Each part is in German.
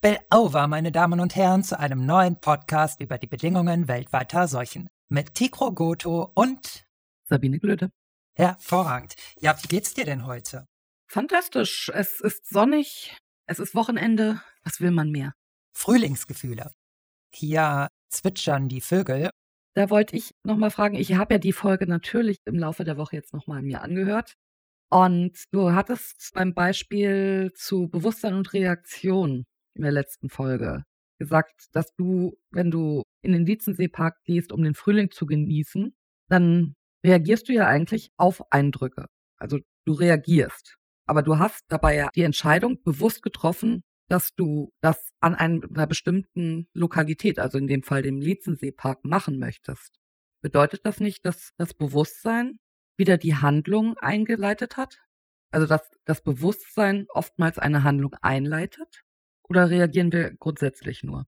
Spill over, meine Damen und Herren, zu einem neuen Podcast über die Bedingungen weltweiter Seuchen. Mit Tikro Goto und Sabine Glöde. Hervorragend. Ja, wie geht's dir denn heute? Fantastisch. Es ist sonnig, es ist Wochenende. Was will man mehr? Frühlingsgefühle. Hier zwitschern die Vögel. Da wollte ich nochmal fragen, ich habe ja die Folge natürlich im Laufe der Woche jetzt nochmal mir angehört. Und du hattest beim Beispiel zu Bewusstsein und Reaktion in der letzten Folge gesagt, dass du, wenn du in den Lietzenseepark gehst, um den Frühling zu genießen, dann reagierst du ja eigentlich auf Eindrücke. Also du reagierst. Aber du hast dabei ja die Entscheidung bewusst getroffen, dass du das an einer bestimmten Lokalität, also in dem Fall dem Lietzenseepark, machen möchtest. Bedeutet das nicht, dass das Bewusstsein wieder die Handlung eingeleitet hat? Also dass das Bewusstsein oftmals eine Handlung einleitet? Oder reagieren wir grundsätzlich nur?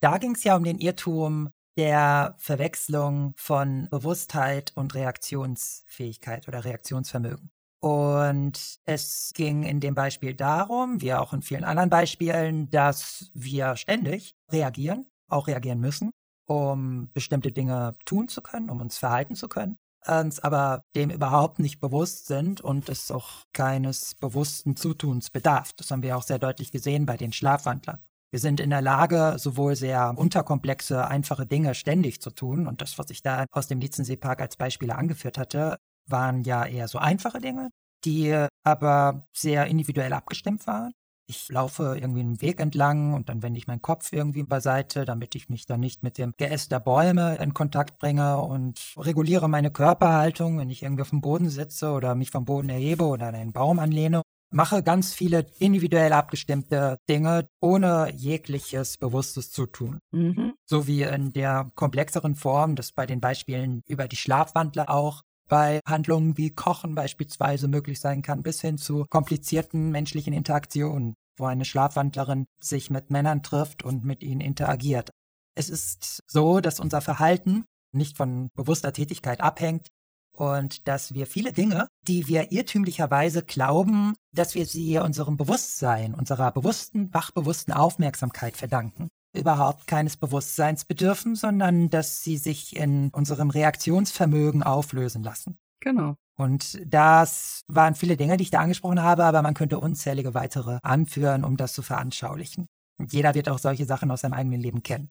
Da ging es ja um den Irrtum der Verwechslung von Bewusstheit und Reaktionsfähigkeit oder Reaktionsvermögen. Und es ging in dem Beispiel darum, wie auch in vielen anderen Beispielen, dass wir ständig reagieren, auch reagieren müssen, um bestimmte Dinge tun zu können, um uns verhalten zu können, uns aber dem überhaupt nicht bewusst sind und es auch keines bewussten Zutuns bedarf. Das haben wir auch sehr deutlich gesehen bei den Schlafwandlern. Wir sind in der Lage, sowohl sehr unterkomplexe, einfache Dinge ständig zu tun. Und das, was ich da aus dem Lietzenseepark als Beispiele angeführt hatte, waren ja eher so einfache Dinge, die aber sehr individuell abgestimmt waren. Ich laufe irgendwie einen Weg entlang und dann wende ich meinen Kopf irgendwie beiseite, damit ich mich dann nicht mit dem Geäst der Bäume in Kontakt bringe und reguliere meine Körperhaltung, wenn ich irgendwie auf dem Boden sitze oder mich vom Boden erhebe oder an einen Baum anlehne. Mache ganz viele individuell abgestimmte Dinge ohne jegliches bewusstes Zutun. Mhm. So wie in der komplexeren Form, das bei den Beispielen über die Schlafwandler auch, bei Handlungen wie Kochen beispielsweise möglich sein kann, bis hin zu komplizierten menschlichen Interaktionen, wo eine Schlafwandlerin sich mit Männern trifft und mit ihnen interagiert. Es ist so, dass unser Verhalten nicht von bewusster Tätigkeit abhängt und dass wir viele Dinge, die wir irrtümlicherweise glauben, dass wir sie unserem Bewusstsein, unserer bewussten, wachbewussten Aufmerksamkeit verdanken, überhaupt keines Bewusstseins bedürfen, sondern dass sie sich in unserem Reaktionsvermögen auflösen lassen. Genau. Und das waren viele Dinge, die ich da angesprochen habe, aber man könnte unzählige weitere anführen, um das zu veranschaulichen. Und jeder wird auch solche Sachen aus seinem eigenen Leben kennen.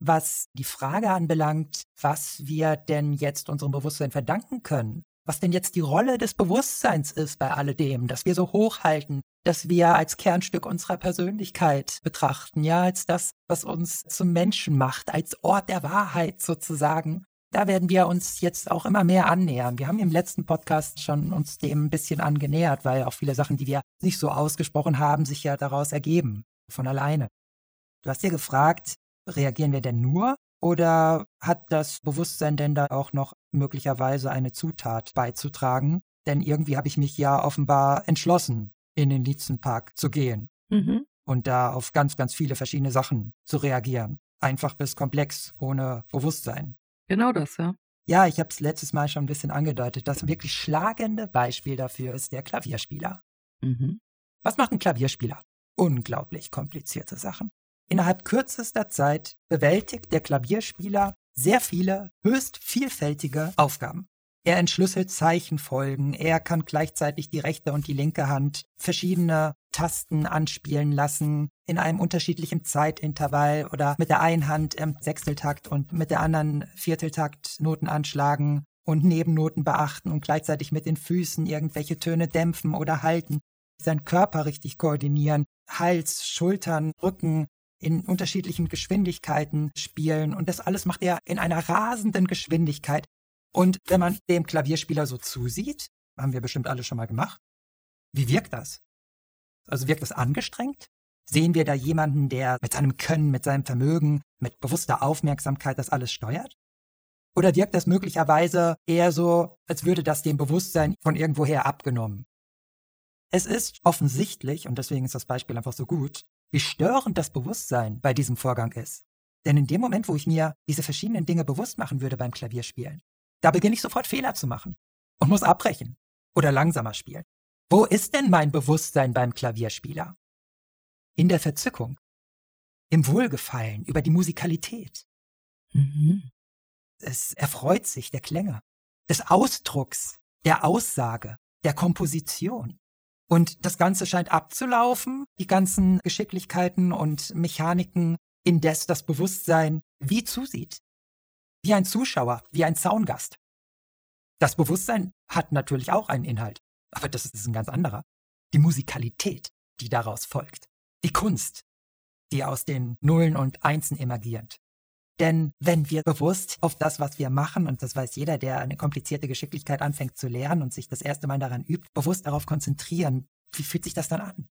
Was die Frage anbelangt, was wir denn jetzt unserem Bewusstsein verdanken können, was denn jetzt die Rolle des Bewusstseins ist bei alledem, dass wir so hochhalten, dass wir als Kernstück unserer Persönlichkeit betrachten, ja, als das, was uns zum Menschen macht, als Ort der Wahrheit sozusagen. Da werden wir uns jetzt auch immer mehr annähern. Wir haben im letzten Podcast schon uns dem ein bisschen angenähert, weil auch viele Sachen, die wir nicht so ausgesprochen haben, sich ja daraus ergeben, von alleine. Du hast dir gefragt, reagieren wir denn nur oder hat das Bewusstsein denn da auch noch möglicherweise eine Zutat beizutragen? Denn irgendwie habe ich mich ja offenbar entschlossen, in den Lietzenpark zu gehen mhm. und da auf ganz, ganz viele verschiedene Sachen zu reagieren. Einfach bis komplex, ohne Bewusstsein. Genau das, ja. Ja, ich habe es letztes Mal schon ein bisschen angedeutet. Das wirklich schlagende Beispiel dafür ist der Klavierspieler. Mhm. Was macht ein Klavierspieler? Unglaublich komplizierte Sachen. Innerhalb kürzester Zeit bewältigt der Klavierspieler sehr viele höchst vielfältige Aufgaben. Er entschlüsselt Zeichenfolgen, er kann gleichzeitig die rechte und die linke Hand verschiedene Tasten anspielen lassen in einem unterschiedlichen Zeitintervall oder mit der einen Hand im Sechsteltakt und mit der anderen Vierteltakt Noten anschlagen und Nebennoten beachten und gleichzeitig mit den Füßen irgendwelche Töne dämpfen oder halten, seinen Körper richtig koordinieren, Hals, Schultern, Rücken, in unterschiedlichen Geschwindigkeiten spielen und das alles macht er in einer rasenden Geschwindigkeit. Und wenn man dem Klavierspieler so zusieht, haben wir bestimmt alle schon mal gemacht, wie wirkt das? Also wirkt das angestrengt? Sehen wir da jemanden, der mit seinem Können, mit seinem Vermögen, mit bewusster Aufmerksamkeit das alles steuert? Oder wirkt das möglicherweise eher so, als würde das dem Bewusstsein von irgendwoher abgenommen? Es ist offensichtlich, und deswegen ist das Beispiel einfach so gut, wie störend das Bewusstsein bei diesem Vorgang ist. Denn in dem Moment, wo ich mir diese verschiedenen Dinge bewusst machen würde beim Klavierspielen, da beginne ich sofort Fehler zu machen und muss abbrechen oder langsamer spielen. Wo ist denn mein Bewusstsein beim Klavierspieler? In der Verzückung. im Wohlgefallen, über die Musikalität. Mhm. Es erfreut sich der Klänge, des Ausdrucks, der Aussage, der Komposition. Und das Ganze scheint abzulaufen, die ganzen Geschicklichkeiten und Mechaniken, indes das Bewusstsein wie zusieht. Wie ein Zuschauer, wie ein Zaungast. Das Bewusstsein hat natürlich auch einen Inhalt, aber das ist ein ganz anderer. Die Musikalität, die daraus folgt. Die Kunst, die aus den Nullen und Einsen emergiert. Denn wenn wir bewusst auf das, was wir machen, und das weiß jeder, der eine komplizierte Geschicklichkeit anfängt zu lernen und sich das erste Mal daran übt, bewusst darauf konzentrieren, wie fühlt sich das dann an?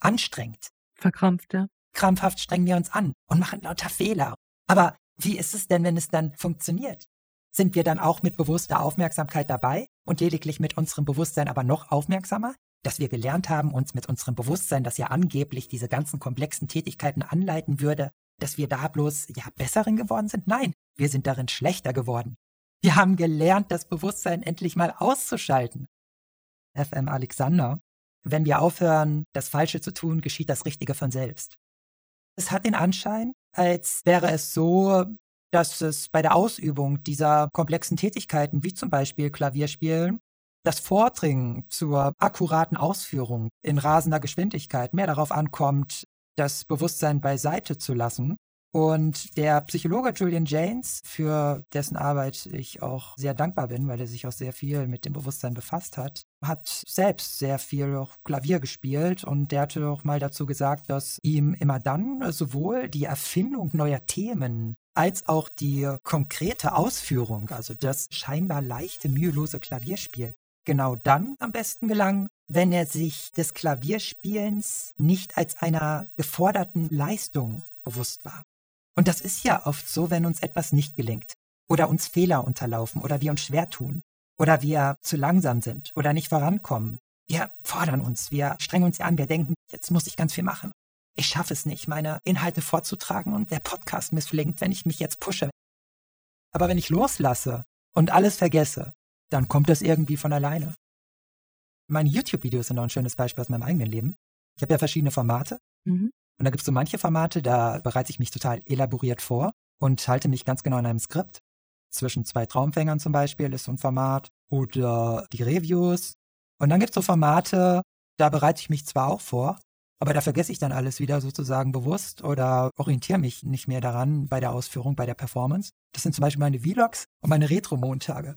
Anstrengend. Verkrampft, ja. Krampfhaft strengen wir uns an und machen lauter Fehler. Aber wie ist es denn, wenn es dann funktioniert? Sind wir dann auch mit bewusster Aufmerksamkeit dabei und lediglich mit unserem Bewusstsein aber noch aufmerksamer? Dass wir gelernt haben, uns mit unserem Bewusstsein, das ja angeblich diese ganzen komplexen Tätigkeiten anleiten würde, dass wir da bloß ja besseren geworden sind? Nein, wir sind darin schlechter geworden. Wir haben gelernt, das Bewusstsein endlich mal auszuschalten. FM Alexander, wenn wir aufhören, das Falsche zu tun, geschieht das Richtige von selbst. Es hat den Anschein, als wäre es so, dass es bei der Ausübung dieser komplexen Tätigkeiten, wie zum Beispiel Klavierspielen, das Vordringen zur akkuraten Ausführung in rasender Geschwindigkeit mehr darauf ankommt, das Bewusstsein beiseite zu lassen. Und der Psychologe Julian James, für dessen Arbeit ich auch sehr dankbar bin, weil er sich auch sehr viel mit dem Bewusstsein befasst hat, hat selbst sehr viel auch Klavier gespielt und der hatte auch mal dazu gesagt, dass ihm immer dann sowohl die Erfindung neuer Themen als auch die konkrete Ausführung, also das scheinbar leichte, mühelose Klavierspiel, genau dann am besten gelang, wenn er sich des Klavierspielens nicht als einer geforderten Leistung bewusst war. Und das ist ja oft so, wenn uns etwas nicht gelingt oder uns Fehler unterlaufen oder wir uns schwer tun oder wir zu langsam sind oder nicht vorankommen. Wir fordern uns, wir strengen uns an, wir denken, jetzt muss ich ganz viel machen. Ich schaffe es nicht, meine Inhalte vorzutragen und der Podcast misslingt, wenn ich mich jetzt pushe. Aber wenn ich loslasse und alles vergesse, dann kommt das irgendwie von alleine. Meine YouTube-Videos sind auch ein schönes Beispiel aus meinem eigenen Leben. Ich habe ja verschiedene Formate. Mhm. Und da gibt es so manche Formate, da bereite ich mich total elaboriert vor und halte mich ganz genau in einem Skript. Zwischen zwei Traumfängern zum Beispiel ist so ein Format oder die Reviews. Und dann gibt es so Formate, da bereite ich mich zwar auch vor, aber da vergesse ich dann alles wieder sozusagen bewusst oder orientiere mich nicht mehr daran bei der Ausführung, bei der Performance. Das sind zum Beispiel meine Vlogs und meine Retro-Montage.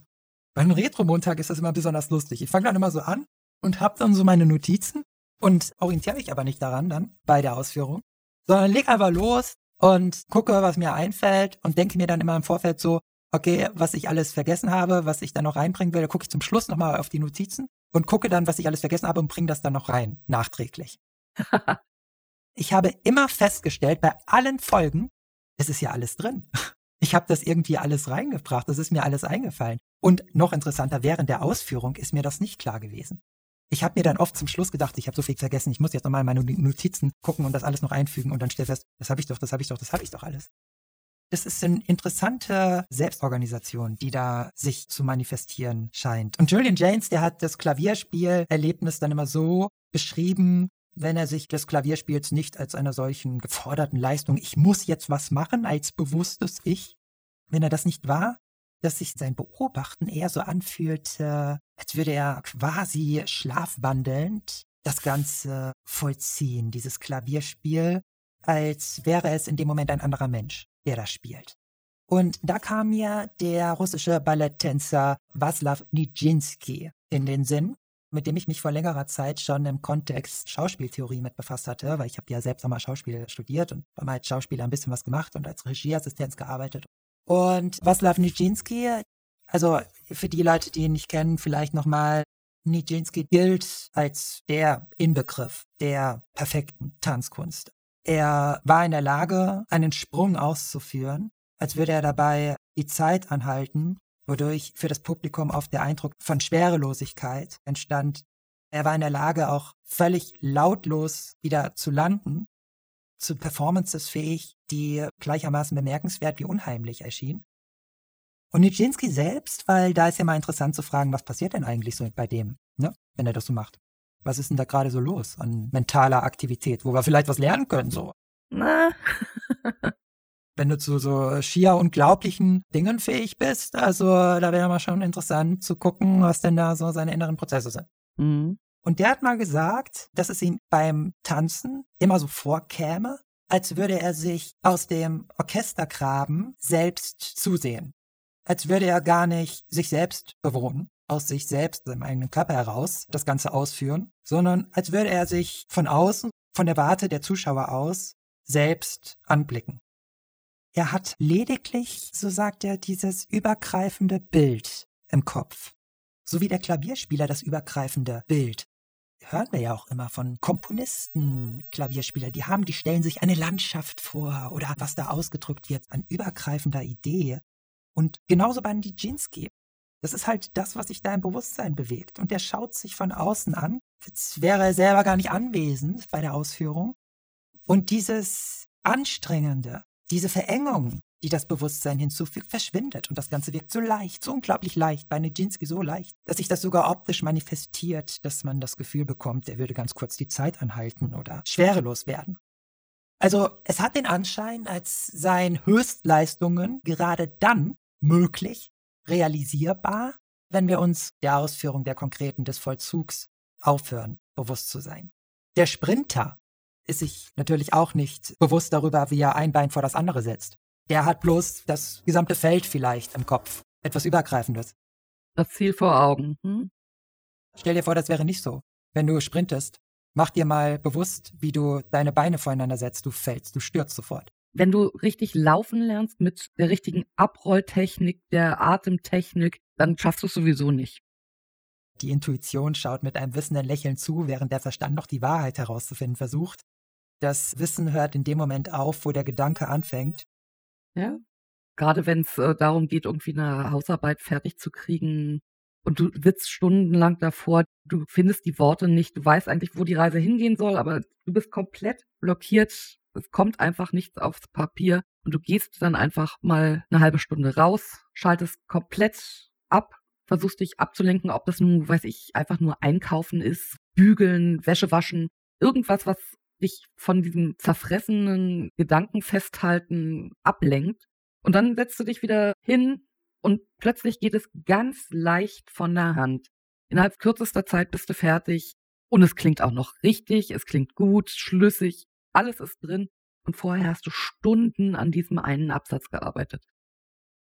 Bei einem Retro-Montag ist das immer besonders lustig. Ich fange dann immer so an und habe dann so meine Notizen und orientiere mich aber nicht daran dann bei der Ausführung, sondern leg einfach los und gucke, was mir einfällt und denke mir dann immer im Vorfeld so, okay, was ich alles vergessen habe, was ich dann noch reinbringen will, gucke ich zum Schluss nochmal auf die Notizen und gucke dann, was ich alles vergessen habe und bringe das dann noch rein, nachträglich. ich habe immer festgestellt, bei allen Folgen, es ist ja alles drin. Ich habe das irgendwie alles reingebracht, es ist mir alles eingefallen. Und noch interessanter, während der Ausführung ist mir das nicht klar gewesen. Ich habe mir dann oft zum Schluss gedacht, ich habe so viel vergessen, ich muss jetzt nochmal meine Notizen gucken und das alles noch einfügen und dann stell fest, das habe ich doch, das habe ich doch, das habe ich doch alles. Das ist eine interessante Selbstorganisation, die da sich zu manifestieren scheint. Und Julian James, der hat das Klavierspielerlebnis dann immer so beschrieben, wenn er sich des Klavierspiels nicht als einer solchen geforderten Leistung, ich muss jetzt was machen, als bewusstes Ich, wenn er das nicht war, dass sich sein Beobachten eher so anfühlte, als würde er quasi schlafwandelnd das Ganze vollziehen, dieses Klavierspiel, als wäre es in dem Moment ein anderer Mensch, der das spielt. Und da kam mir der russische Balletttänzer Waslaw Nijinsky in den Sinn, mit dem ich mich vor längerer Zeit schon im Kontext Schauspieltheorie mit befasst hatte, weil ich habe ja selbst auch mal Schauspiel studiert und mal als Schauspieler ein bisschen was gemacht und als Regieassistenz gearbeitet. Und Waslaw Nijinsky, also für die Leute, die ihn nicht kennen, vielleicht nochmal, Nijinsky gilt als der Inbegriff der perfekten Tanzkunst. Er war in der Lage, einen Sprung auszuführen, als würde er dabei die Zeit anhalten wodurch für das Publikum oft der Eindruck von Schwerelosigkeit entstand. Er war in der Lage, auch völlig lautlos wieder zu landen, zu Performances fähig, die gleichermaßen bemerkenswert wie unheimlich erschienen. Und Nijinsky selbst, weil da ist ja mal interessant zu fragen, was passiert denn eigentlich so bei dem, ne, wenn er das so macht? Was ist denn da gerade so los an mentaler Aktivität, wo wir vielleicht was lernen können, so? Na, Wenn du zu so schier unglaublichen Dingen fähig bist, also da wäre mal schon interessant zu gucken, was denn da so seine inneren Prozesse sind. Mhm. Und der hat mal gesagt, dass es ihm beim Tanzen immer so vorkäme, als würde er sich aus dem Orchestergraben selbst zusehen. Als würde er gar nicht sich selbst bewohnen, aus sich selbst, seinem eigenen Körper heraus, das Ganze ausführen, sondern als würde er sich von außen, von der Warte der Zuschauer aus, selbst anblicken. Er hat lediglich, so sagt er, dieses übergreifende Bild im Kopf. So wie der Klavierspieler das übergreifende Bild hören wir ja auch immer von Komponisten, Klavierspieler, die haben, die stellen sich eine Landschaft vor oder was da ausgedrückt wird an übergreifender Idee. Und genauso bei Nijinsky. Das ist halt das, was sich da im Bewusstsein bewegt. Und der schaut sich von außen an, als wäre er selber gar nicht anwesend bei der Ausführung. Und dieses Anstrengende, diese Verengung, die das Bewusstsein hinzufügt, verschwindet. Und das Ganze wirkt so leicht, so unglaublich leicht, bei Nijinsky so leicht, dass sich das sogar optisch manifestiert, dass man das Gefühl bekommt, er würde ganz kurz die Zeit anhalten oder schwerelos werden. Also es hat den Anschein, als seien Höchstleistungen gerade dann möglich, realisierbar, wenn wir uns der Ausführung der konkreten des Vollzugs aufhören, bewusst zu sein. Der Sprinter ist sich natürlich auch nicht bewusst darüber, wie er ein Bein vor das andere setzt. Der hat bloß das gesamte Feld vielleicht im Kopf. Etwas Übergreifendes. Das Ziel vor Augen. Hm? Stell dir vor, das wäre nicht so. Wenn du sprintest, mach dir mal bewusst, wie du deine Beine voreinander setzt. Du fällst, du stürzt sofort. Wenn du richtig laufen lernst mit der richtigen Abrolltechnik, der Atemtechnik, dann schaffst du es sowieso nicht. Die Intuition schaut mit einem wissenden Lächeln zu, während der Verstand noch die Wahrheit herauszufinden versucht. Das Wissen hört in dem Moment auf, wo der Gedanke anfängt. Ja. Gerade wenn es äh, darum geht, irgendwie eine Hausarbeit fertig zu kriegen und du sitzt stundenlang davor, du findest die Worte nicht, du weißt eigentlich, wo die Reise hingehen soll, aber du bist komplett blockiert. Es kommt einfach nichts aufs Papier und du gehst dann einfach mal eine halbe Stunde raus, schaltest komplett ab, versuchst dich abzulenken, ob das nun, weiß ich, einfach nur einkaufen ist, bügeln, Wäsche waschen, irgendwas, was dich von diesem zerfressenen Gedanken festhalten ablenkt. Und dann setzt du dich wieder hin und plötzlich geht es ganz leicht von der Hand. Innerhalb kürzester Zeit bist du fertig und es klingt auch noch richtig, es klingt gut, schlüssig, alles ist drin und vorher hast du Stunden an diesem einen Absatz gearbeitet.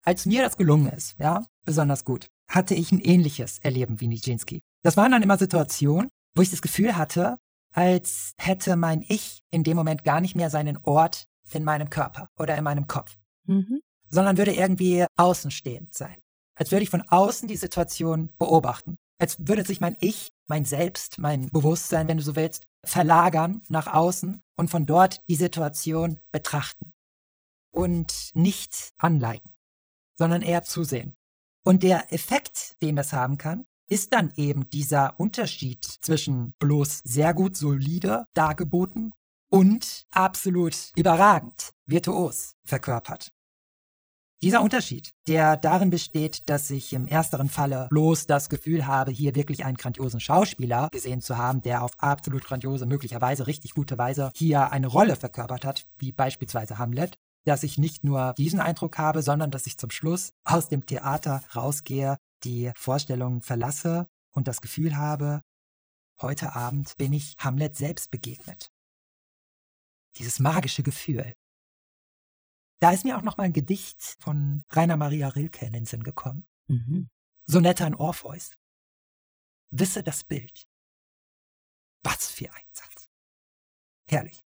Als mir das gelungen ist, ja, besonders gut, hatte ich ein ähnliches Erleben wie Nijinsky. Das waren dann immer Situationen, wo ich das Gefühl hatte, als hätte mein Ich in dem Moment gar nicht mehr seinen Ort in meinem Körper oder in meinem Kopf, mhm. sondern würde irgendwie außenstehend sein. Als würde ich von außen die Situation beobachten. Als würde sich mein Ich, mein Selbst, mein Bewusstsein, wenn du so willst, verlagern nach außen und von dort die Situation betrachten. Und nicht anleiten, sondern eher zusehen. Und der Effekt, den das haben kann, ist dann eben dieser Unterschied zwischen bloß sehr gut solide dargeboten und absolut überragend, virtuos verkörpert. Dieser Unterschied, der darin besteht, dass ich im ersteren Falle bloß das Gefühl habe, hier wirklich einen grandiosen Schauspieler gesehen zu haben, der auf absolut grandiose, möglicherweise richtig gute Weise hier eine Rolle verkörpert hat, wie beispielsweise Hamlet, dass ich nicht nur diesen Eindruck habe, sondern dass ich zum Schluss aus dem Theater rausgehe die Vorstellung verlasse und das Gefühl habe, heute Abend bin ich Hamlet selbst begegnet. Dieses magische Gefühl. Da ist mir auch noch mal ein Gedicht von Rainer Maria Rilke in den Sinn gekommen. Mhm. Sonette an Orpheus. Wisse das Bild. Was für ein Satz. Herrlich.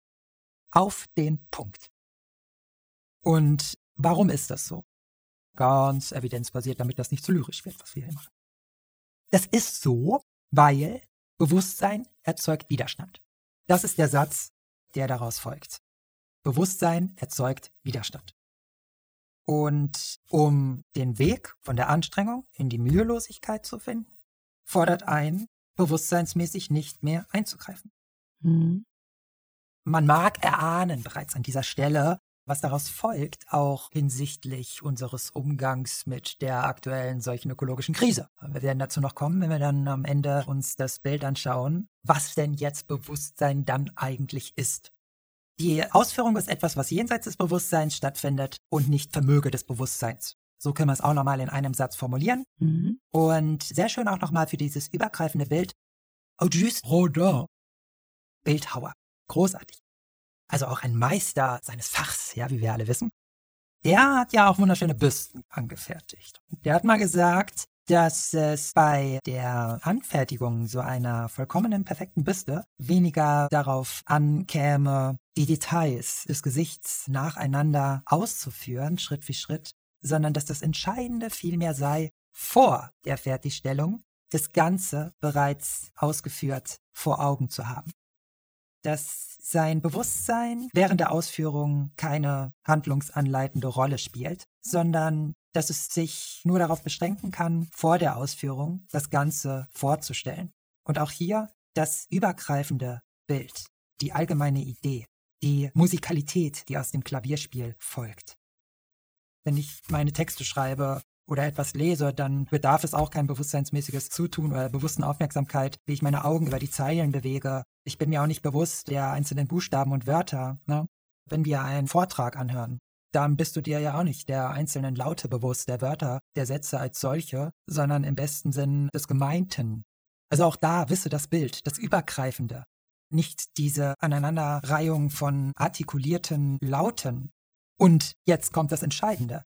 Auf den Punkt. Und warum ist das so? Ganz evidenzbasiert, damit das nicht zu lyrisch wird, was wir hier machen. Das ist so, weil Bewusstsein erzeugt Widerstand. Das ist der Satz, der daraus folgt. Bewusstsein erzeugt Widerstand. Und um den Weg von der Anstrengung in die Mühelosigkeit zu finden, fordert ein, bewusstseinsmäßig nicht mehr einzugreifen. Mhm. Man mag erahnen bereits an dieser Stelle, was daraus folgt, auch hinsichtlich unseres Umgangs mit der aktuellen solchen ökologischen Krise. Wir werden dazu noch kommen, wenn wir dann am Ende uns das Bild anschauen, was denn jetzt Bewusstsein dann eigentlich ist. Die Ausführung ist etwas, was jenseits des Bewusstseins stattfindet und nicht Vermöge des Bewusstseins. So können wir es auch nochmal in einem Satz formulieren. Mhm. Und sehr schön auch nochmal für dieses übergreifende Bild. Auguste Rodin. Bildhauer. Großartig. Also auch ein Meister seines Fachs, ja, wie wir alle wissen. Der hat ja auch wunderschöne Büsten angefertigt. Der hat mal gesagt, dass es bei der Anfertigung so einer vollkommenen, perfekten Büste weniger darauf ankäme, die Details des Gesichts nacheinander auszuführen, Schritt für Schritt, sondern dass das Entscheidende vielmehr sei, vor der Fertigstellung das Ganze bereits ausgeführt vor Augen zu haben. Dass sein Bewusstsein während der Ausführung keine handlungsanleitende Rolle spielt, sondern dass es sich nur darauf beschränken kann, vor der Ausführung das Ganze vorzustellen. Und auch hier das übergreifende Bild, die allgemeine Idee, die Musikalität, die aus dem Klavierspiel folgt. Wenn ich meine Texte schreibe oder etwas lese, dann bedarf es auch kein bewusstseinsmäßiges Zutun oder bewussten Aufmerksamkeit, wie ich meine Augen über die Zeilen bewege. Ich bin mir auch nicht bewusst der einzelnen Buchstaben und Wörter. Ne? Wenn wir einen Vortrag anhören, dann bist du dir ja auch nicht der einzelnen Laute bewusst, der Wörter, der Sätze als solche, sondern im besten Sinn des Gemeinten. Also auch da wisse das Bild, das Übergreifende. Nicht diese Aneinanderreihung von artikulierten Lauten. Und jetzt kommt das Entscheidende.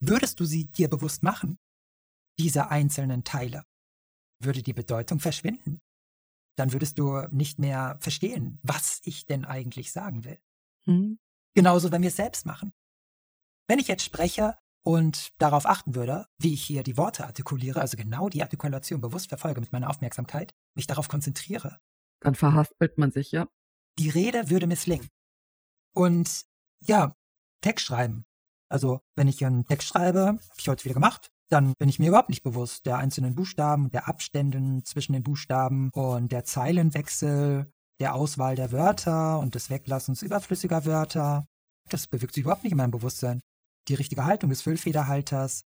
Würdest du sie dir bewusst machen, diese einzelnen Teile, würde die Bedeutung verschwinden. Dann würdest du nicht mehr verstehen, was ich denn eigentlich sagen will. Hm. Genauso, wenn wir es selbst machen. Wenn ich jetzt spreche und darauf achten würde, wie ich hier die Worte artikuliere, also genau die Artikulation bewusst verfolge mit meiner Aufmerksamkeit, mich darauf konzentriere. Dann verhaspelt man sich, ja. Die Rede würde misslingen. Und ja, Text schreiben. Also, wenn ich einen Text schreibe, habe ich heute wieder gemacht, dann bin ich mir überhaupt nicht bewusst der einzelnen Buchstaben, der Abständen zwischen den Buchstaben und der Zeilenwechsel, der Auswahl der Wörter und des Weglassens überflüssiger Wörter. Das bewirkt sich überhaupt nicht in meinem Bewusstsein die richtige Haltung des Füllfederhalters,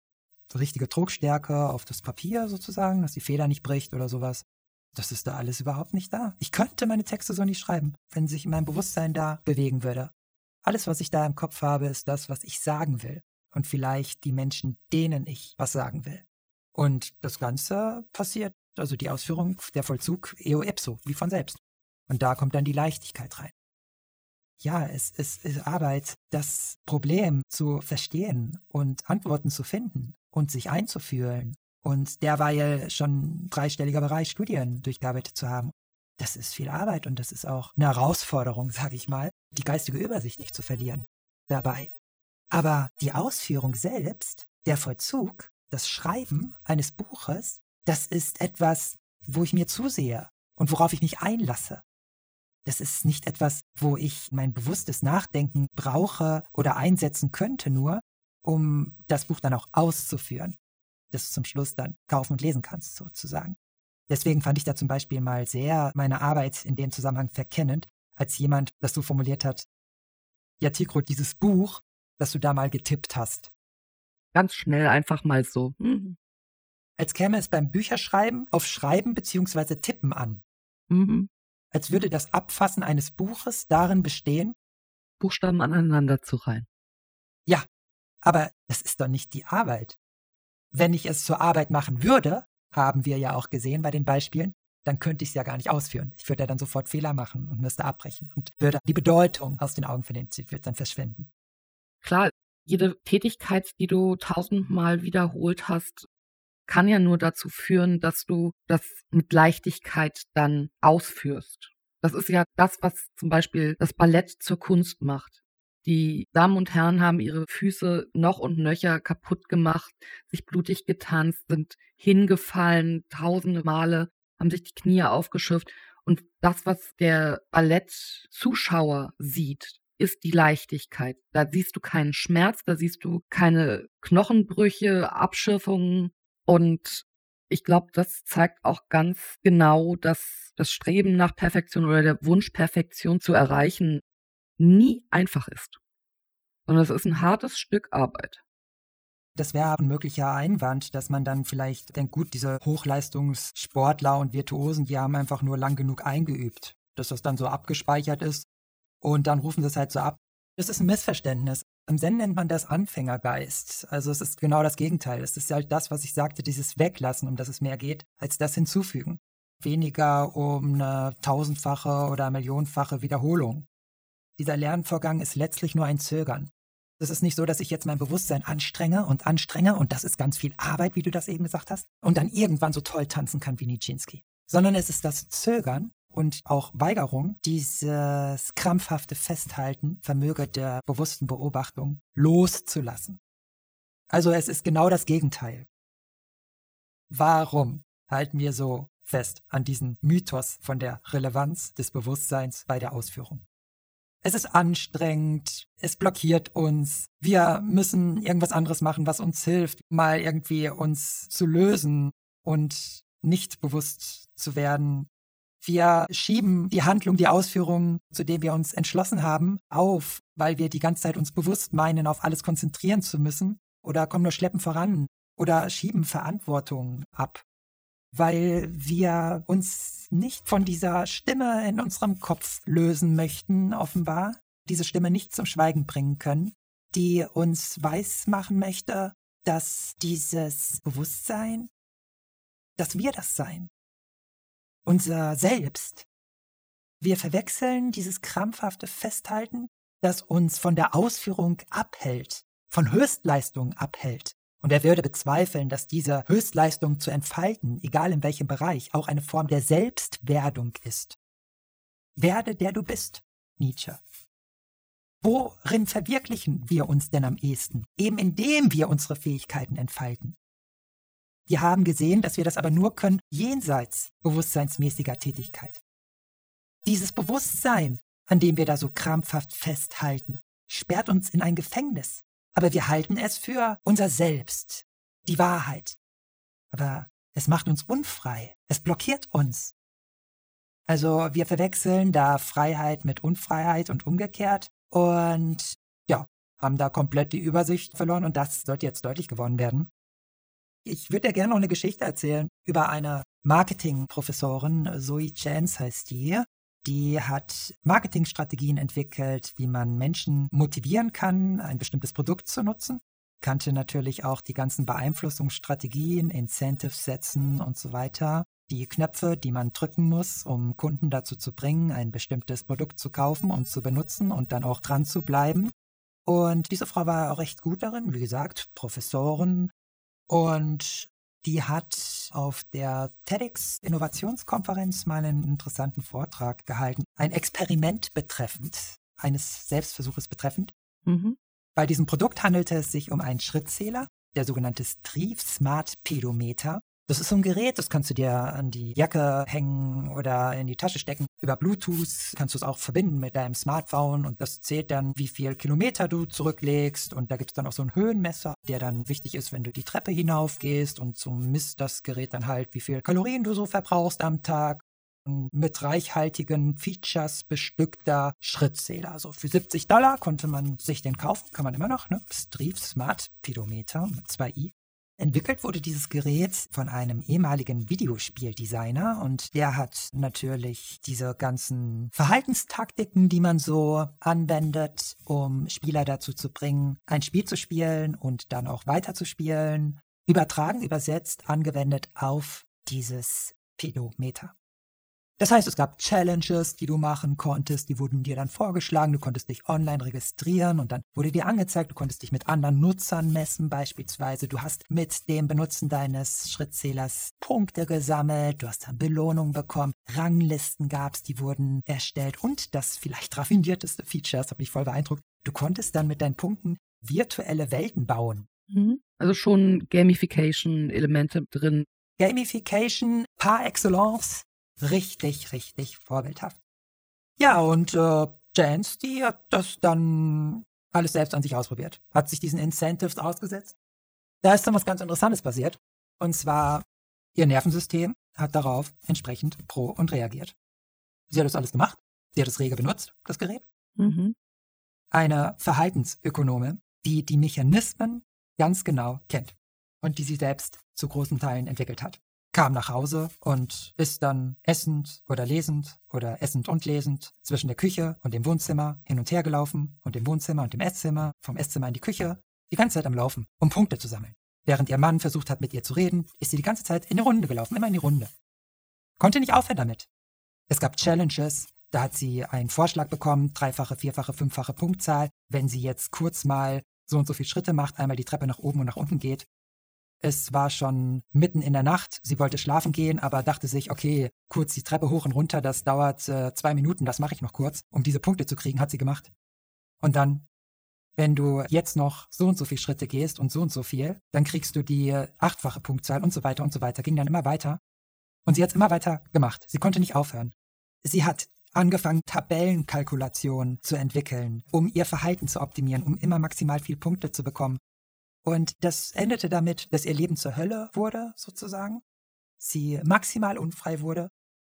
die richtige Druckstärke auf das Papier sozusagen, dass die Feder nicht bricht oder sowas. Das ist da alles überhaupt nicht da. Ich könnte meine Texte so nicht schreiben, wenn sich mein Bewusstsein da bewegen würde. Alles, was ich da im Kopf habe, ist das, was ich sagen will. Und vielleicht die Menschen, denen ich was sagen will. Und das Ganze passiert, also die Ausführung, der Vollzug, eo ipso, wie von selbst. Und da kommt dann die Leichtigkeit rein ja, es, es ist Arbeit, das Problem zu verstehen und Antworten zu finden und sich einzufühlen und derweil schon dreistelliger Bereich Studien durchgearbeitet zu haben. Das ist viel Arbeit und das ist auch eine Herausforderung, sage ich mal, die geistige Übersicht nicht zu verlieren dabei. Aber die Ausführung selbst, der Vollzug, das Schreiben eines Buches, das ist etwas, wo ich mir zusehe und worauf ich mich einlasse das ist nicht etwas, wo ich mein bewusstes Nachdenken brauche oder einsetzen könnte nur, um das Buch dann auch auszuführen, das du zum Schluss dann kaufen und lesen kannst, sozusagen. Deswegen fand ich da zum Beispiel mal sehr meine Arbeit in dem Zusammenhang verkennend, als jemand das so formuliert hat, ja, Tikro, dieses Buch, das du da mal getippt hast. Ganz schnell einfach mal so. Mhm. Als käme es beim Bücherschreiben auf Schreiben bzw. Tippen an. Mhm als würde das Abfassen eines Buches darin bestehen, Buchstaben aneinander zu reihen. Ja, aber das ist doch nicht die Arbeit. Wenn ich es zur Arbeit machen würde, haben wir ja auch gesehen bei den Beispielen, dann könnte ich es ja gar nicht ausführen. Ich würde ja dann sofort Fehler machen und müsste abbrechen und würde die Bedeutung aus den Augen verlieren. Sie wird dann verschwinden. Klar, jede Tätigkeit, die du tausendmal wiederholt hast, kann ja nur dazu führen, dass du das mit Leichtigkeit dann ausführst. Das ist ja das, was zum Beispiel das Ballett zur Kunst macht. Die Damen und Herren haben ihre Füße noch und nöcher kaputt gemacht, sich blutig getanzt, sind hingefallen, tausende Male, haben sich die Knie aufgeschürft. Und das, was der Ballettzuschauer sieht, ist die Leichtigkeit. Da siehst du keinen Schmerz, da siehst du keine Knochenbrüche, Abschürfungen, und ich glaube, das zeigt auch ganz genau, dass das Streben nach Perfektion oder der Wunsch, Perfektion zu erreichen, nie einfach ist. Sondern es ist ein hartes Stück Arbeit. Das wäre ein möglicher Einwand, dass man dann vielleicht denkt, gut, diese Hochleistungssportler und Virtuosen, die haben einfach nur lang genug eingeübt, dass das dann so abgespeichert ist. Und dann rufen sie es halt so ab. Das ist ein Missverständnis. Im Zen nennt man das Anfängergeist. Also es ist genau das Gegenteil. Es ist halt das, was ich sagte, dieses Weglassen, um das es mehr geht, als das Hinzufügen. Weniger um eine tausendfache oder millionenfache Wiederholung. Dieser Lernvorgang ist letztlich nur ein Zögern. Es ist nicht so, dass ich jetzt mein Bewusstsein anstrenge und anstrenge und das ist ganz viel Arbeit, wie du das eben gesagt hast, und dann irgendwann so toll tanzen kann wie Nijinsky. Sondern es ist das Zögern und auch Weigerung, dieses krampfhafte Festhalten, Vermöge der bewussten Beobachtung loszulassen. Also es ist genau das Gegenteil. Warum halten wir so fest an diesen Mythos von der Relevanz des Bewusstseins bei der Ausführung? Es ist anstrengend, es blockiert uns, wir müssen irgendwas anderes machen, was uns hilft, mal irgendwie uns zu lösen und nicht bewusst zu werden, wir schieben die Handlung, die Ausführung, zu dem wir uns entschlossen haben, auf, weil wir die ganze Zeit uns bewusst meinen, auf alles konzentrieren zu müssen oder kommen nur schleppen voran oder schieben Verantwortung ab, weil wir uns nicht von dieser Stimme in unserem Kopf lösen möchten, offenbar, diese Stimme nicht zum Schweigen bringen können, die uns weismachen möchte, dass dieses Bewusstsein, dass wir das sein, unser Selbst. Wir verwechseln dieses krampfhafte Festhalten, das uns von der Ausführung abhält, von Höchstleistung abhält. Und er würde bezweifeln, dass diese Höchstleistung zu entfalten, egal in welchem Bereich, auch eine Form der Selbstwerdung ist. Werde der du bist, Nietzsche. Worin verwirklichen wir uns denn am ehesten? Eben indem wir unsere Fähigkeiten entfalten. Wir haben gesehen, dass wir das aber nur können jenseits bewusstseinsmäßiger Tätigkeit. Dieses Bewusstsein, an dem wir da so krampfhaft festhalten, sperrt uns in ein Gefängnis. Aber wir halten es für unser Selbst, die Wahrheit. Aber es macht uns unfrei. Es blockiert uns. Also wir verwechseln da Freiheit mit Unfreiheit und umgekehrt und ja, haben da komplett die Übersicht verloren und das sollte jetzt deutlich geworden werden. Ich würde dir gerne noch eine Geschichte erzählen über eine Marketingprofessorin, Zoe Chance heißt die. Die hat Marketingstrategien entwickelt, wie man Menschen motivieren kann, ein bestimmtes Produkt zu nutzen. Kannte natürlich auch die ganzen Beeinflussungsstrategien, Incentives setzen und so weiter. Die Knöpfe, die man drücken muss, um Kunden dazu zu bringen, ein bestimmtes Produkt zu kaufen und zu benutzen und dann auch dran zu bleiben. Und diese Frau war auch recht gut darin, wie gesagt, Professoren, und die hat auf der TEDx Innovationskonferenz mal einen interessanten Vortrag gehalten. Ein Experiment betreffend, eines Selbstversuches betreffend. Mhm. Bei diesem Produkt handelte es sich um einen Schrittzähler, der sogenannte Strief Smart Pedometer. Das ist so ein Gerät, das kannst du dir an die Jacke hängen oder in die Tasche stecken. Über Bluetooth kannst du es auch verbinden mit deinem Smartphone und das zählt dann, wie viel Kilometer du zurücklegst. Und da gibt es dann auch so einen Höhenmesser, der dann wichtig ist, wenn du die Treppe hinaufgehst und so misst das Gerät dann halt, wie viel Kalorien du so verbrauchst am Tag mit reichhaltigen Features bestückter Schrittzähler. Also für 70 Dollar konnte man sich den kaufen, kann man immer noch, ne? Strief Smart Pedometer mit 2i. Entwickelt wurde dieses Gerät von einem ehemaligen Videospieldesigner und der hat natürlich diese ganzen Verhaltenstaktiken, die man so anwendet, um Spieler dazu zu bringen, ein Spiel zu spielen und dann auch weiterzuspielen, übertragen, übersetzt, angewendet auf dieses Pedometer. Das heißt, es gab Challenges, die du machen konntest, die wurden dir dann vorgeschlagen, du konntest dich online registrieren und dann wurde dir angezeigt, du konntest dich mit anderen Nutzern messen beispielsweise, du hast mit dem Benutzen deines Schrittzählers Punkte gesammelt, du hast dann Belohnungen bekommen, Ranglisten gab's, die wurden erstellt und das vielleicht raffinierteste Feature, das hat mich voll beeindruckt, du konntest dann mit deinen Punkten virtuelle Welten bauen. Mhm. Also schon Gamification-Elemente drin. Gamification par excellence richtig, richtig vorbildhaft. Ja, und äh, Jans, die hat das dann alles selbst an sich ausprobiert, hat sich diesen Incentives ausgesetzt. Da ist dann was ganz Interessantes passiert. Und zwar, ihr Nervensystem hat darauf entsprechend pro und reagiert. Sie hat das alles gemacht. Sie hat es rege benutzt, das Gerät. Mhm. Eine Verhaltensökonome, die die Mechanismen ganz genau kennt und die sie selbst zu großen Teilen entwickelt hat kam nach Hause und ist dann essend oder lesend oder essend und lesend zwischen der Küche und dem Wohnzimmer hin und her gelaufen und dem Wohnzimmer und dem Esszimmer, vom Esszimmer in die Küche, die ganze Zeit am Laufen, um Punkte zu sammeln. Während ihr Mann versucht hat, mit ihr zu reden, ist sie die ganze Zeit in die Runde gelaufen, immer in die Runde. Konnte nicht aufhören damit. Es gab Challenges, da hat sie einen Vorschlag bekommen, dreifache, vierfache, fünffache Punktzahl, wenn sie jetzt kurz mal so und so viele Schritte macht, einmal die Treppe nach oben und nach unten geht. Es war schon mitten in der Nacht, sie wollte schlafen gehen, aber dachte sich, okay, kurz die Treppe hoch und runter, das dauert äh, zwei Minuten, das mache ich noch kurz, um diese Punkte zu kriegen, hat sie gemacht. Und dann, wenn du jetzt noch so und so viele Schritte gehst und so und so viel, dann kriegst du die achtfache Punktzahl und so weiter und so weiter, ging dann immer weiter. Und sie hat immer weiter gemacht. Sie konnte nicht aufhören. Sie hat angefangen, Tabellenkalkulationen zu entwickeln, um ihr Verhalten zu optimieren, um immer maximal viel Punkte zu bekommen. Und das endete damit, dass ihr Leben zur Hölle wurde, sozusagen. Sie maximal unfrei wurde,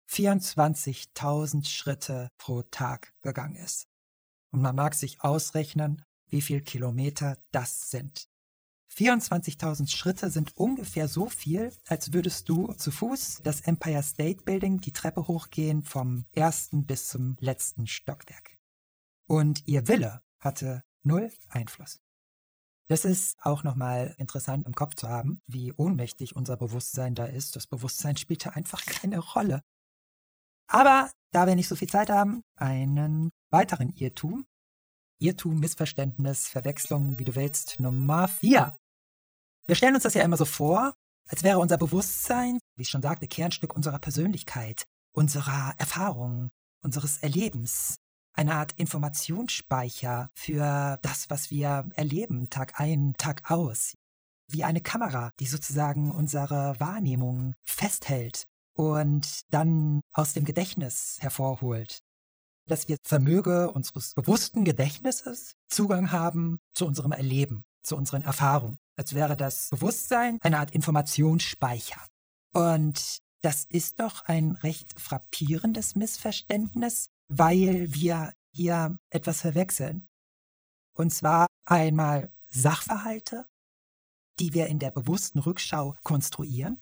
24.000 Schritte pro Tag gegangen ist. Und man mag sich ausrechnen, wie viel Kilometer das sind. 24.000 Schritte sind ungefähr so viel, als würdest du zu Fuß das Empire State Building die Treppe hochgehen vom ersten bis zum letzten Stockwerk. Und ihr Wille hatte null Einfluss. Das ist auch nochmal interessant im Kopf zu haben, wie ohnmächtig unser Bewusstsein da ist. Das Bewusstsein spielte einfach keine Rolle. Aber da wir nicht so viel Zeit haben, einen weiteren Irrtum. Irrtum, Missverständnis, Verwechslung, wie du willst, Nummer vier. Wir stellen uns das ja immer so vor, als wäre unser Bewusstsein, wie ich schon sagte, Kernstück unserer Persönlichkeit, unserer Erfahrungen, unseres Erlebens, eine Art Informationsspeicher für das, was wir erleben, Tag ein, Tag aus. Wie eine Kamera, die sozusagen unsere Wahrnehmung festhält und dann aus dem Gedächtnis hervorholt. Dass wir Vermöge unseres bewussten Gedächtnisses Zugang haben zu unserem Erleben, zu unseren Erfahrungen als wäre das Bewusstsein eine Art Informationsspeicher. Und das ist doch ein recht frappierendes Missverständnis, weil wir hier etwas verwechseln. Und zwar einmal Sachverhalte, die wir in der bewussten Rückschau konstruieren,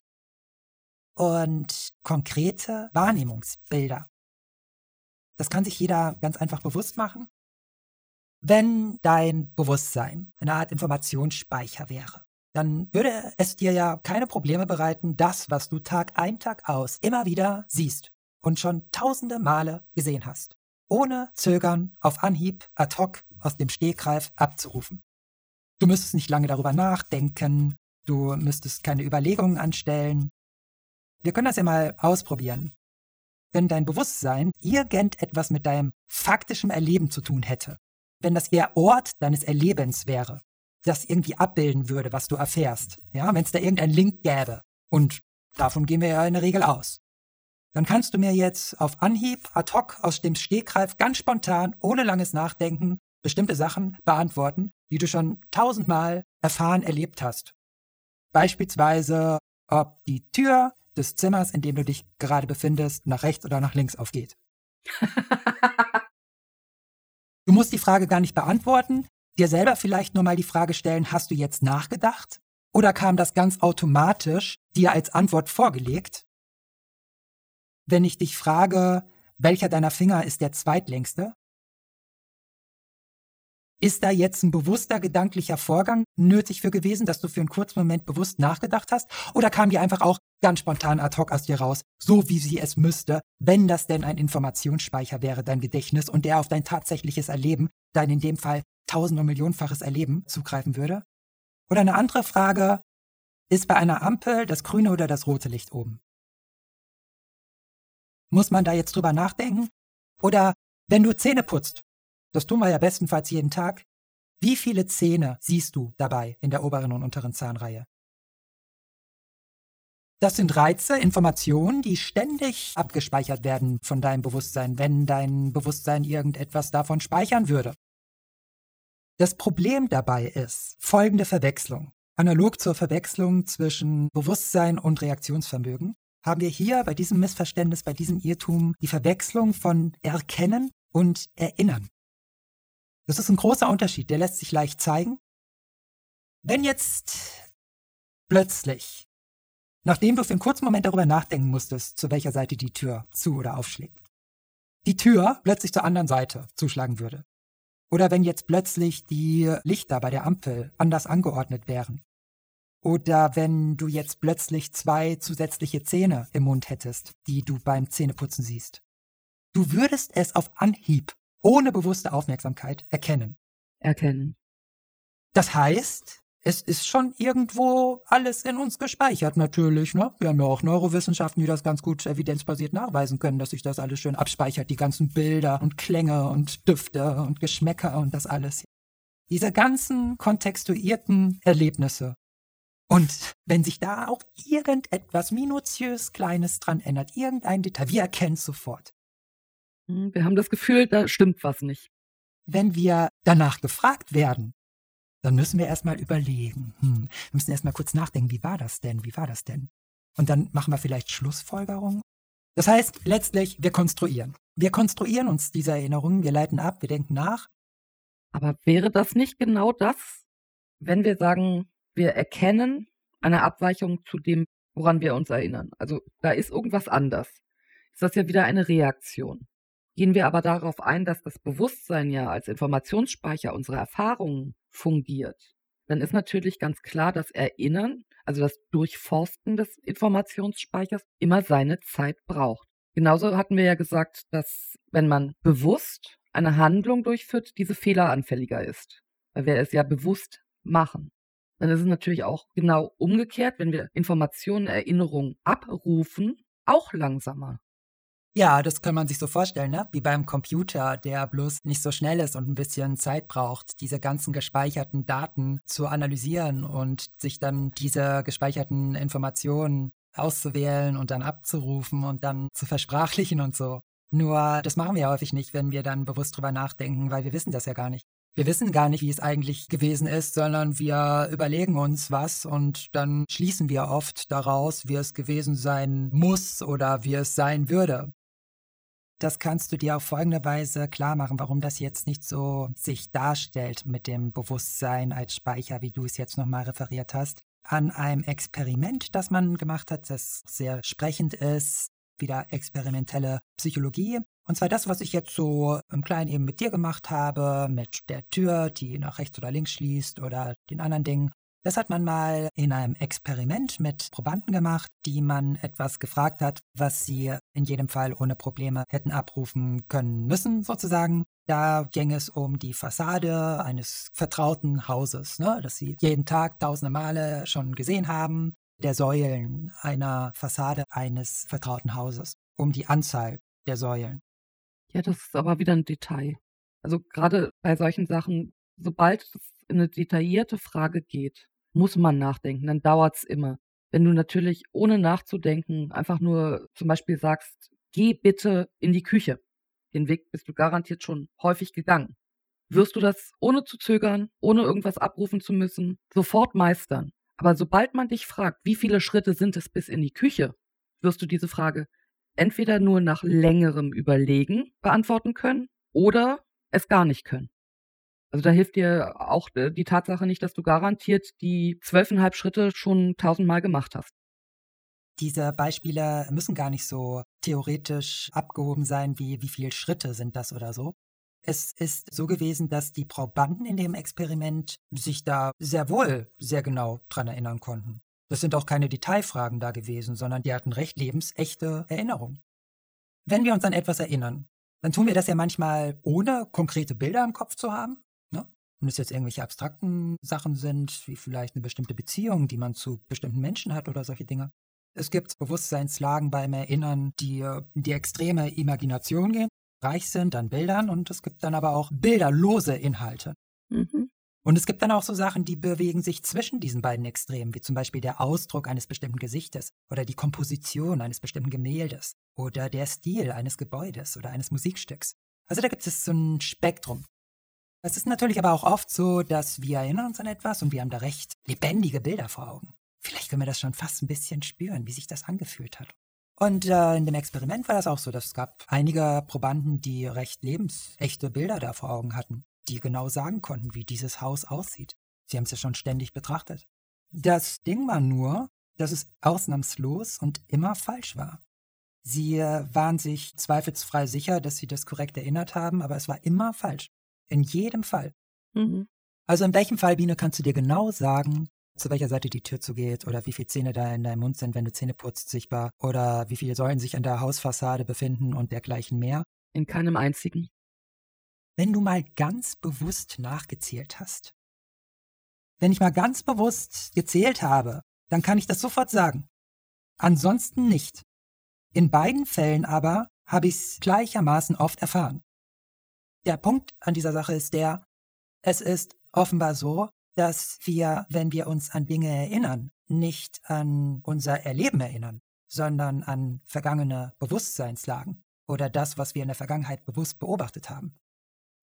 und konkrete Wahrnehmungsbilder. Das kann sich jeder ganz einfach bewusst machen. Wenn dein Bewusstsein eine Art Informationsspeicher wäre, dann würde es dir ja keine Probleme bereiten, das, was du Tag ein, Tag aus immer wieder siehst und schon tausende Male gesehen hast, ohne Zögern auf Anhieb ad hoc aus dem Stegreif abzurufen. Du müsstest nicht lange darüber nachdenken, du müsstest keine Überlegungen anstellen. Wir können das ja mal ausprobieren. Wenn dein Bewusstsein irgendetwas mit deinem faktischen Erleben zu tun hätte, wenn das der Ort deines Erlebens wäre, das irgendwie abbilden würde, was du erfährst. Ja, wenn es da irgendein Link gäbe. Und davon gehen wir ja in der Regel aus. Dann kannst du mir jetzt auf Anhieb, ad hoc, aus dem Stegreif, ganz spontan, ohne langes Nachdenken, bestimmte Sachen beantworten, die du schon tausendmal erfahren erlebt hast. Beispielsweise, ob die Tür des Zimmers, in dem du dich gerade befindest, nach rechts oder nach links aufgeht. Du musst die Frage gar nicht beantworten, dir selber vielleicht nur mal die Frage stellen, hast du jetzt nachgedacht? Oder kam das ganz automatisch dir als Antwort vorgelegt? Wenn ich dich frage, welcher deiner Finger ist der zweitlängste? Ist da jetzt ein bewusster gedanklicher Vorgang nötig für gewesen, dass du für einen kurzen Moment bewusst nachgedacht hast? Oder kam dir einfach auch ganz spontan ad hoc aus dir raus, so wie sie es müsste, wenn das denn ein Informationsspeicher wäre, dein Gedächtnis, und der auf dein tatsächliches Erleben, dein in dem Fall tausend- und millionenfaches Erleben zugreifen würde? Oder eine andere Frage, ist bei einer Ampel das grüne oder das rote Licht oben? Muss man da jetzt drüber nachdenken? Oder wenn du Zähne putzt, das tun wir ja bestenfalls jeden Tag. Wie viele Zähne siehst du dabei in der oberen und unteren Zahnreihe? Das sind Reize, Informationen, die ständig abgespeichert werden von deinem Bewusstsein, wenn dein Bewusstsein irgendetwas davon speichern würde. Das Problem dabei ist folgende Verwechslung. Analog zur Verwechslung zwischen Bewusstsein und Reaktionsvermögen haben wir hier bei diesem Missverständnis, bei diesem Irrtum die Verwechslung von Erkennen und Erinnern. Das ist ein großer Unterschied, der lässt sich leicht zeigen. Wenn jetzt plötzlich nachdem du für einen kurzen Moment darüber nachdenken musstest, zu welcher Seite die Tür zu oder aufschlägt. Die Tür plötzlich zur anderen Seite zuschlagen würde. Oder wenn jetzt plötzlich die Lichter bei der Ampel anders angeordnet wären. Oder wenn du jetzt plötzlich zwei zusätzliche Zähne im Mund hättest, die du beim Zähneputzen siehst. Du würdest es auf Anhieb, ohne bewusste Aufmerksamkeit, erkennen. Erkennen. Das heißt, es ist schon irgendwo alles in uns gespeichert, natürlich. Ne? Wir haben ja auch Neurowissenschaften, die das ganz gut evidenzbasiert nachweisen können, dass sich das alles schön abspeichert, die ganzen Bilder und Klänge und Düfte und Geschmäcker und das alles. Diese ganzen kontextuierten Erlebnisse. Und wenn sich da auch irgendetwas minutiös Kleines dran ändert, irgendein Detail, wir erkennen es sofort. Hm, wir haben das Gefühl, da stimmt was nicht. Wenn wir danach gefragt werden, dann müssen wir erstmal überlegen. Hm, wir müssen erstmal kurz nachdenken, wie war das denn? Wie war das denn? Und dann machen wir vielleicht Schlussfolgerungen. Das heißt, letztlich, wir konstruieren. Wir konstruieren uns diese Erinnerungen, wir leiten ab, wir denken nach. Aber wäre das nicht genau das, wenn wir sagen, wir erkennen eine Abweichung zu dem, woran wir uns erinnern? Also da ist irgendwas anders. Ist das ja wieder eine Reaktion. Gehen wir aber darauf ein, dass das Bewusstsein ja als Informationsspeicher unserer Erfahrungen fungiert, dann ist natürlich ganz klar, dass Erinnern, also das Durchforsten des Informationsspeichers, immer seine Zeit braucht. Genauso hatten wir ja gesagt, dass wenn man bewusst eine Handlung durchführt, diese fehleranfälliger ist, weil wir es ja bewusst machen. Dann ist es natürlich auch genau umgekehrt, wenn wir Informationen, Erinnerungen abrufen, auch langsamer. Ja, das kann man sich so vorstellen, ne? Wie beim Computer, der bloß nicht so schnell ist und ein bisschen Zeit braucht, diese ganzen gespeicherten Daten zu analysieren und sich dann diese gespeicherten Informationen auszuwählen und dann abzurufen und dann zu versprachlichen und so. Nur das machen wir häufig nicht, wenn wir dann bewusst drüber nachdenken, weil wir wissen das ja gar nicht. Wir wissen gar nicht, wie es eigentlich gewesen ist, sondern wir überlegen uns was und dann schließen wir oft daraus, wie es gewesen sein muss oder wie es sein würde das kannst du dir auf folgende Weise klar machen, warum das jetzt nicht so sich darstellt mit dem Bewusstsein als Speicher, wie du es jetzt nochmal referiert hast. An einem Experiment, das man gemacht hat, das sehr sprechend ist, wieder experimentelle Psychologie. Und zwar das, was ich jetzt so im Kleinen eben mit dir gemacht habe, mit der Tür, die nach rechts oder links schließt oder den anderen Dingen. Das hat man mal in einem Experiment mit Probanden gemacht, die man etwas gefragt hat, was sie in jedem Fall ohne Probleme hätten abrufen können müssen, sozusagen. Da ging es um die Fassade eines vertrauten Hauses, ne, das sie jeden Tag tausende Male schon gesehen haben, der Säulen einer Fassade eines vertrauten Hauses, um die Anzahl der Säulen. Ja, das ist aber wieder ein Detail. Also gerade bei solchen Sachen, sobald es in eine detaillierte Frage geht, muss man nachdenken, dann dauert es immer. Wenn du natürlich ohne nachzudenken einfach nur zum Beispiel sagst, geh bitte in die Küche. Den Weg bist du garantiert schon häufig gegangen. Wirst du das ohne zu zögern, ohne irgendwas abrufen zu müssen, sofort meistern. Aber sobald man dich fragt, wie viele Schritte sind es bis in die Küche, wirst du diese Frage entweder nur nach längerem Überlegen beantworten können oder es gar nicht können. Also da hilft dir auch äh, die Tatsache nicht, dass du garantiert die zwölfeinhalb Schritte schon tausendmal gemacht hast. Diese Beispiele müssen gar nicht so theoretisch abgehoben sein, wie wie viele Schritte sind das oder so. Es ist so gewesen, dass die Probanden in dem Experiment sich da sehr wohl sehr genau dran erinnern konnten. Das sind auch keine Detailfragen da gewesen, sondern die hatten recht lebensechte Erinnerungen. Wenn wir uns an etwas erinnern, dann tun wir das ja manchmal ohne konkrete Bilder im Kopf zu haben. Und es jetzt irgendwelche abstrakten Sachen sind, wie vielleicht eine bestimmte Beziehung, die man zu bestimmten Menschen hat oder solche Dinge. Es gibt Bewusstseinslagen beim Erinnern, die in die extreme Imagination gehen, reich sind an Bildern und es gibt dann aber auch bilderlose Inhalte. Mhm. Und es gibt dann auch so Sachen, die bewegen sich zwischen diesen beiden Extremen, wie zum Beispiel der Ausdruck eines bestimmten Gesichtes oder die Komposition eines bestimmten Gemäldes oder der Stil eines Gebäudes oder eines Musikstücks. Also da gibt es so ein Spektrum. Es ist natürlich aber auch oft so, dass wir erinnern uns an etwas und wir haben da recht lebendige Bilder vor Augen. Vielleicht können wir das schon fast ein bisschen spüren, wie sich das angefühlt hat. Und äh, in dem Experiment war das auch so, dass es gab einige Probanden, die recht lebensechte Bilder da vor Augen hatten, die genau sagen konnten, wie dieses Haus aussieht. Sie haben es ja schon ständig betrachtet. Das Ding war nur, dass es ausnahmslos und immer falsch war. Sie waren sich zweifelsfrei sicher, dass sie das korrekt erinnert haben, aber es war immer falsch. In jedem Fall. Mhm. Also in welchem Fall, Biene, kannst du dir genau sagen, zu welcher Seite die Tür zugeht oder wie viele Zähne da in deinem Mund sind, wenn du Zähne putzt, sichtbar oder wie viele Säulen sich an der Hausfassade befinden und dergleichen mehr? In keinem einzigen. Wenn du mal ganz bewusst nachgezählt hast. Wenn ich mal ganz bewusst gezählt habe, dann kann ich das sofort sagen. Ansonsten nicht. In beiden Fällen aber habe ich es gleichermaßen oft erfahren. Der Punkt an dieser Sache ist der, es ist offenbar so, dass wir, wenn wir uns an Dinge erinnern, nicht an unser Erleben erinnern, sondern an vergangene Bewusstseinslagen oder das, was wir in der Vergangenheit bewusst beobachtet haben.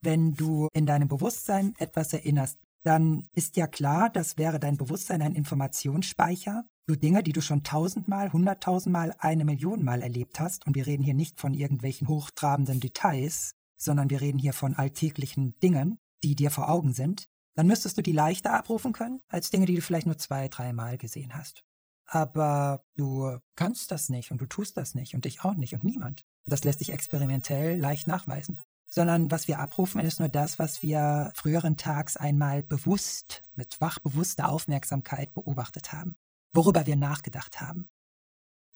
Wenn du in deinem Bewusstsein etwas erinnerst, dann ist ja klar, das wäre dein Bewusstsein ein Informationsspeicher für Dinge, die du schon tausendmal, hunderttausendmal, eine Million Mal erlebt hast. Und wir reden hier nicht von irgendwelchen hochtrabenden Details, sondern wir reden hier von alltäglichen Dingen, die dir vor Augen sind. Dann müsstest du die leichter abrufen können, als Dinge, die du vielleicht nur zwei, dreimal gesehen hast. Aber du kannst das nicht und du tust das nicht und ich auch nicht und niemand. Das lässt sich experimentell leicht nachweisen sondern was wir abrufen, ist nur das, was wir früheren Tags einmal bewusst, mit wachbewusster Aufmerksamkeit beobachtet haben, worüber wir nachgedacht haben.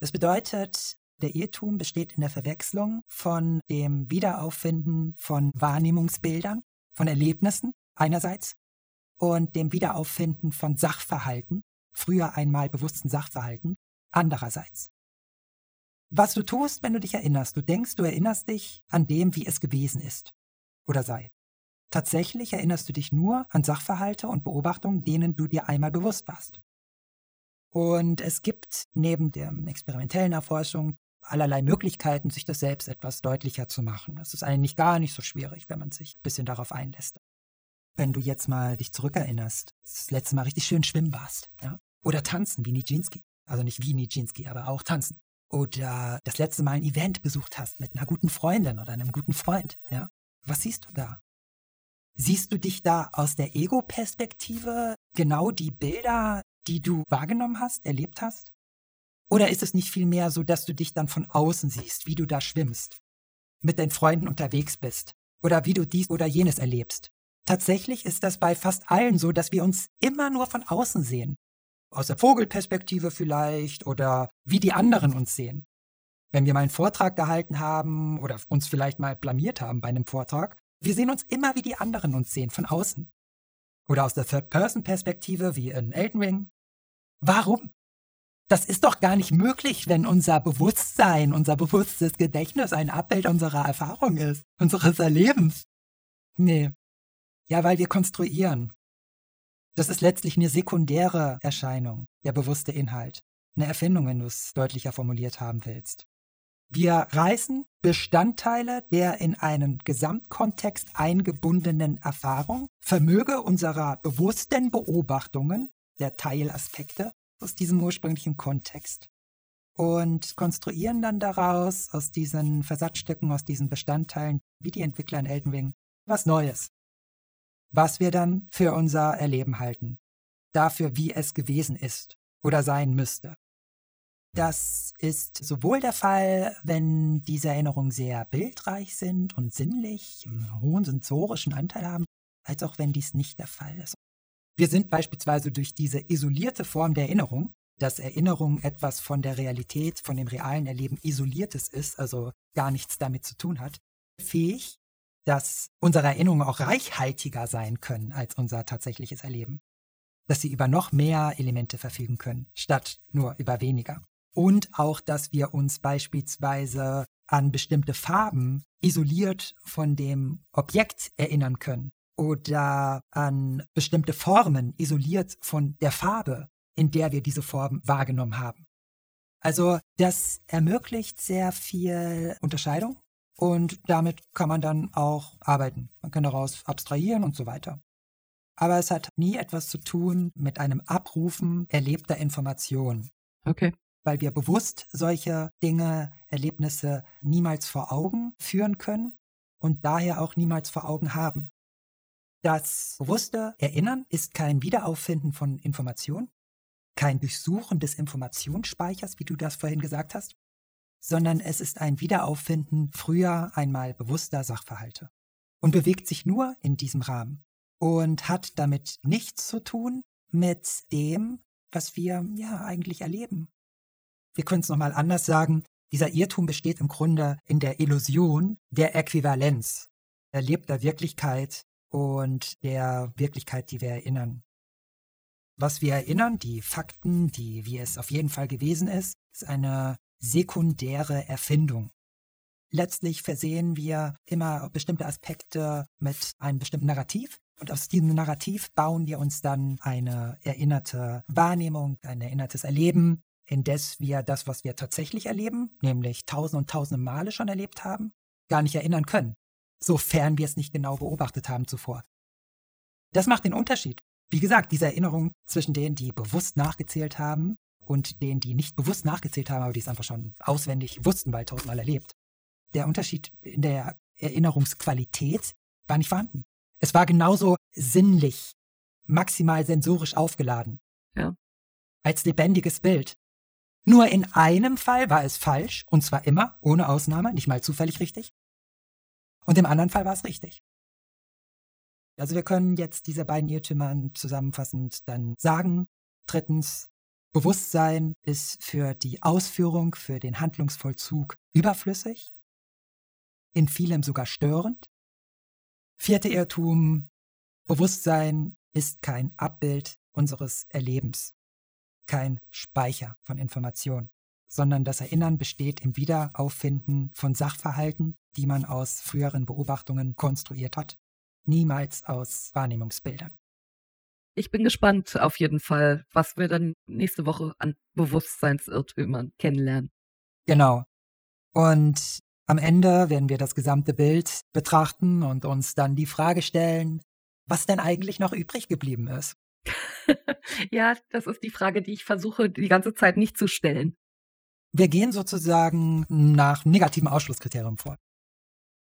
Das bedeutet, der Irrtum besteht in der Verwechslung von dem Wiederauffinden von Wahrnehmungsbildern, von Erlebnissen einerseits und dem Wiederauffinden von Sachverhalten, früher einmal bewussten Sachverhalten, andererseits. Was du tust, wenn du dich erinnerst, du denkst, du erinnerst dich an dem, wie es gewesen ist oder sei. Tatsächlich erinnerst du dich nur an Sachverhalte und Beobachtungen, denen du dir einmal bewusst warst. Und es gibt neben der experimentellen Erforschung allerlei Möglichkeiten, sich das selbst etwas deutlicher zu machen. Es ist eigentlich gar nicht so schwierig, wenn man sich ein bisschen darauf einlässt. Wenn du jetzt mal dich zurückerinnerst, das letzte Mal richtig schön schwimmen warst, ja? Oder tanzen wie Nijinsky. Also nicht wie Nijinsky, aber auch tanzen oder das letzte Mal ein Event besucht hast mit einer guten Freundin oder einem guten Freund, ja, was siehst du da? Siehst du dich da aus der Ego-Perspektive genau die Bilder, die du wahrgenommen hast, erlebt hast? Oder ist es nicht vielmehr so, dass du dich dann von außen siehst, wie du da schwimmst, mit deinen Freunden unterwegs bist oder wie du dies oder jenes erlebst? Tatsächlich ist das bei fast allen so, dass wir uns immer nur von außen sehen aus der Vogelperspektive vielleicht oder wie die anderen uns sehen. Wenn wir mal einen Vortrag gehalten haben oder uns vielleicht mal blamiert haben bei einem Vortrag, wir sehen uns immer, wie die anderen uns sehen, von außen. Oder aus der Third-Person-Perspektive, wie in Elden Ring. Warum? Das ist doch gar nicht möglich, wenn unser Bewusstsein, unser bewusstes Gedächtnis ein Abbild unserer Erfahrung ist, unseres Erlebens. Nee. Ja, weil wir konstruieren. Das ist letztlich eine sekundäre Erscheinung, der bewusste Inhalt. Eine Erfindung, wenn du es deutlicher formuliert haben willst. Wir reißen Bestandteile der in einen Gesamtkontext eingebundenen Erfahrung, Vermöge unserer bewussten Beobachtungen, der Teilaspekte aus diesem ursprünglichen Kontext und konstruieren dann daraus aus diesen Versatzstücken, aus diesen Bestandteilen, wie die Entwickler in Elden Ring, was Neues was wir dann für unser Erleben halten, dafür, wie es gewesen ist oder sein müsste. Das ist sowohl der Fall, wenn diese Erinnerungen sehr bildreich sind und sinnlich, einen hohen sensorischen Anteil haben, als auch wenn dies nicht der Fall ist. Wir sind beispielsweise durch diese isolierte Form der Erinnerung, dass Erinnerung etwas von der Realität, von dem realen Erleben isoliertes ist, also gar nichts damit zu tun hat, fähig, dass unsere Erinnerungen auch reichhaltiger sein können als unser tatsächliches Erleben. Dass sie über noch mehr Elemente verfügen können, statt nur über weniger. Und auch, dass wir uns beispielsweise an bestimmte Farben isoliert von dem Objekt erinnern können oder an bestimmte Formen isoliert von der Farbe, in der wir diese Form wahrgenommen haben. Also das ermöglicht sehr viel Unterscheidung und damit kann man dann auch arbeiten. Man kann daraus abstrahieren und so weiter. Aber es hat nie etwas zu tun mit einem Abrufen erlebter Informationen. Okay. Weil wir bewusst solche Dinge, Erlebnisse niemals vor Augen führen können und daher auch niemals vor Augen haben. Das bewusste Erinnern ist kein Wiederauffinden von Informationen, kein Durchsuchen des Informationsspeichers, wie du das vorhin gesagt hast, sondern es ist ein Wiederauffinden früher einmal bewusster Sachverhalte und bewegt sich nur in diesem Rahmen und hat damit nichts zu tun mit dem, was wir ja eigentlich erleben. Wir können es nochmal anders sagen, dieser Irrtum besteht im Grunde in der Illusion der Äquivalenz erlebter Wirklichkeit und der Wirklichkeit, die wir erinnern. Was wir erinnern, die Fakten, die wie es auf jeden Fall gewesen ist, ist eine sekundäre Erfindung. Letztlich versehen wir immer bestimmte Aspekte mit einem bestimmten Narrativ und aus diesem Narrativ bauen wir uns dann eine erinnerte Wahrnehmung, ein erinnertes Erleben, indes wir das, was wir tatsächlich erleben, nämlich tausende und tausende Male schon erlebt haben, gar nicht erinnern können, sofern wir es nicht genau beobachtet haben zuvor. Das macht den Unterschied. Wie gesagt, diese Erinnerung zwischen denen, die bewusst nachgezählt haben und denen, die nicht bewusst nachgezählt haben, aber die es einfach schon auswendig wussten, weil tausendmal erlebt. Der Unterschied in der Erinnerungsqualität war nicht vorhanden. Es war genauso sinnlich, maximal sensorisch aufgeladen. Ja. Als lebendiges Bild. Nur in einem Fall war es falsch, und zwar immer, ohne Ausnahme, nicht mal zufällig richtig. Und im anderen Fall war es richtig. Also wir können jetzt diese beiden Irrtümer zusammenfassend dann sagen. Drittens, Bewusstsein ist für die Ausführung, für den Handlungsvollzug überflüssig, in vielem sogar störend. Vierte Irrtum, Bewusstsein ist kein Abbild unseres Erlebens kein Speicher von Informationen, sondern das Erinnern besteht im Wiederauffinden von Sachverhalten, die man aus früheren Beobachtungen konstruiert hat, niemals aus Wahrnehmungsbildern. Ich bin gespannt auf jeden Fall, was wir dann nächste Woche an Bewusstseinsirrtümern kennenlernen. Genau. Und am Ende werden wir das gesamte Bild betrachten und uns dann die Frage stellen, was denn eigentlich noch übrig geblieben ist. ja, das ist die Frage, die ich versuche die ganze Zeit nicht zu stellen. Wir gehen sozusagen nach negativem Ausschlusskriterium vor.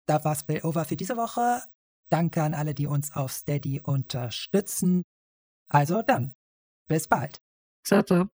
Da war Spillover für diese Woche. Danke an alle, die uns auf Steady unterstützen. Also dann, bis bald. Ciao, ciao.